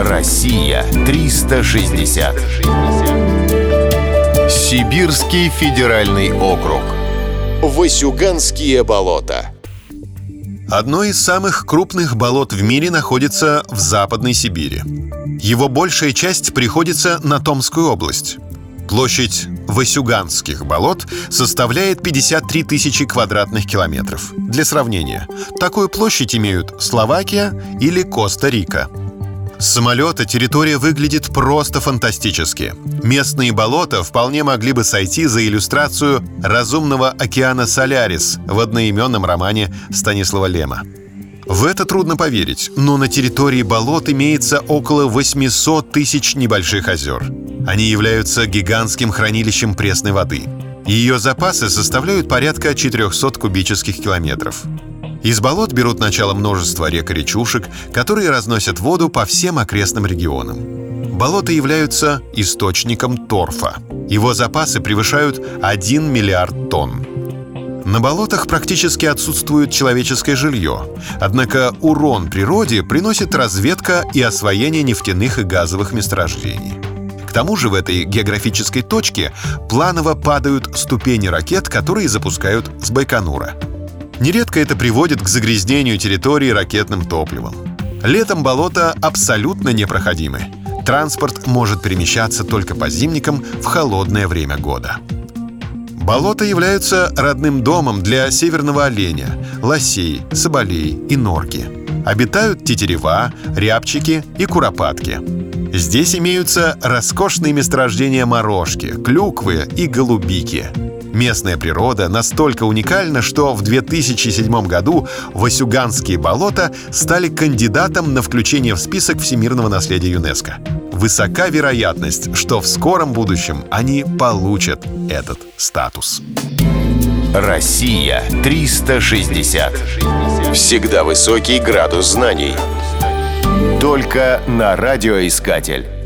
Россия 360. Сибирский федеральный округ. Васюганские болота. Одно из самых крупных болот в мире находится в Западной Сибири. Его большая часть приходится на Томскую область. Площадь Васюганских болот составляет 53 тысячи квадратных километров. Для сравнения, такую площадь имеют Словакия или Коста-Рика. С самолета территория выглядит просто фантастически. Местные болота вполне могли бы сойти за иллюстрацию разумного океана Солярис в одноименном романе Станислава Лема. В это трудно поверить, но на территории болот имеется около 800 тысяч небольших озер. Они являются гигантским хранилищем пресной воды. Ее запасы составляют порядка 400 кубических километров. Из болот берут начало множество рек и речушек, которые разносят воду по всем окрестным регионам. Болота являются источником торфа. Его запасы превышают 1 миллиард тонн. На болотах практически отсутствует человеческое жилье. Однако урон природе приносит разведка и освоение нефтяных и газовых месторождений. К тому же в этой географической точке планово падают ступени ракет, которые запускают с Байконура. Нередко это приводит к загрязнению территории ракетным топливом. Летом болота абсолютно непроходимы. Транспорт может перемещаться только по зимникам в холодное время года. Болота являются родным домом для северного оленя, лосей, соболей и норки. Обитают тетерева, рябчики и куропатки. Здесь имеются роскошные месторождения морожки, клюквы и голубики. Местная природа настолько уникальна, что в 2007 году Васюганские болота стали кандидатом на включение в список всемирного наследия ЮНЕСКО. Высока вероятность, что в скором будущем они получат этот статус. Россия 360. Всегда высокий градус знаний. Только на радиоискатель.